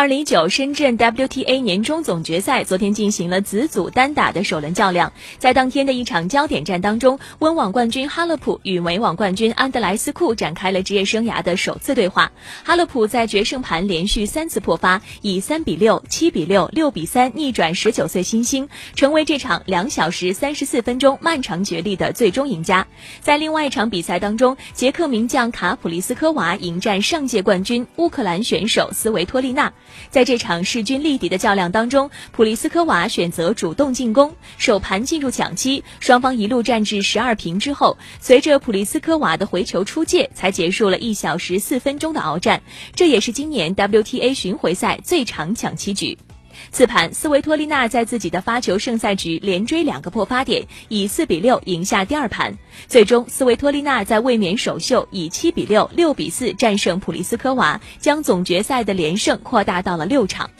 二零一九深圳 WTA 年终总决赛昨天进行了子组单打的首轮较量，在当天的一场焦点战当中，温网冠军哈勒普与美网冠军安德莱斯库展开了职业生涯的首次对话。哈勒普在决胜盘连续三次破发，以三比六、七比六、六比三逆转十九岁新星，成为这场两小时三十四分钟漫长角力的最终赢家。在另外一场比赛当中，捷克名将卡普利斯科娃迎战上届冠军乌克兰选手斯维托利娜。在这场势均力敌的较量当中，普利斯科娃选择主动进攻，首盘进入抢七，双方一路战至十二平之后，随着普利斯科娃的回球出界，才结束了一小时四分钟的鏖战。这也是今年 WTA 巡回赛最长抢七局。次盘，斯维托利娜在自己的发球胜赛局连追两个破发点，以四比六赢下第二盘。最终，斯维托利娜在卫冕首秀以七比六、六比四战胜普利斯科娃，将总决赛的连胜扩大到了六场。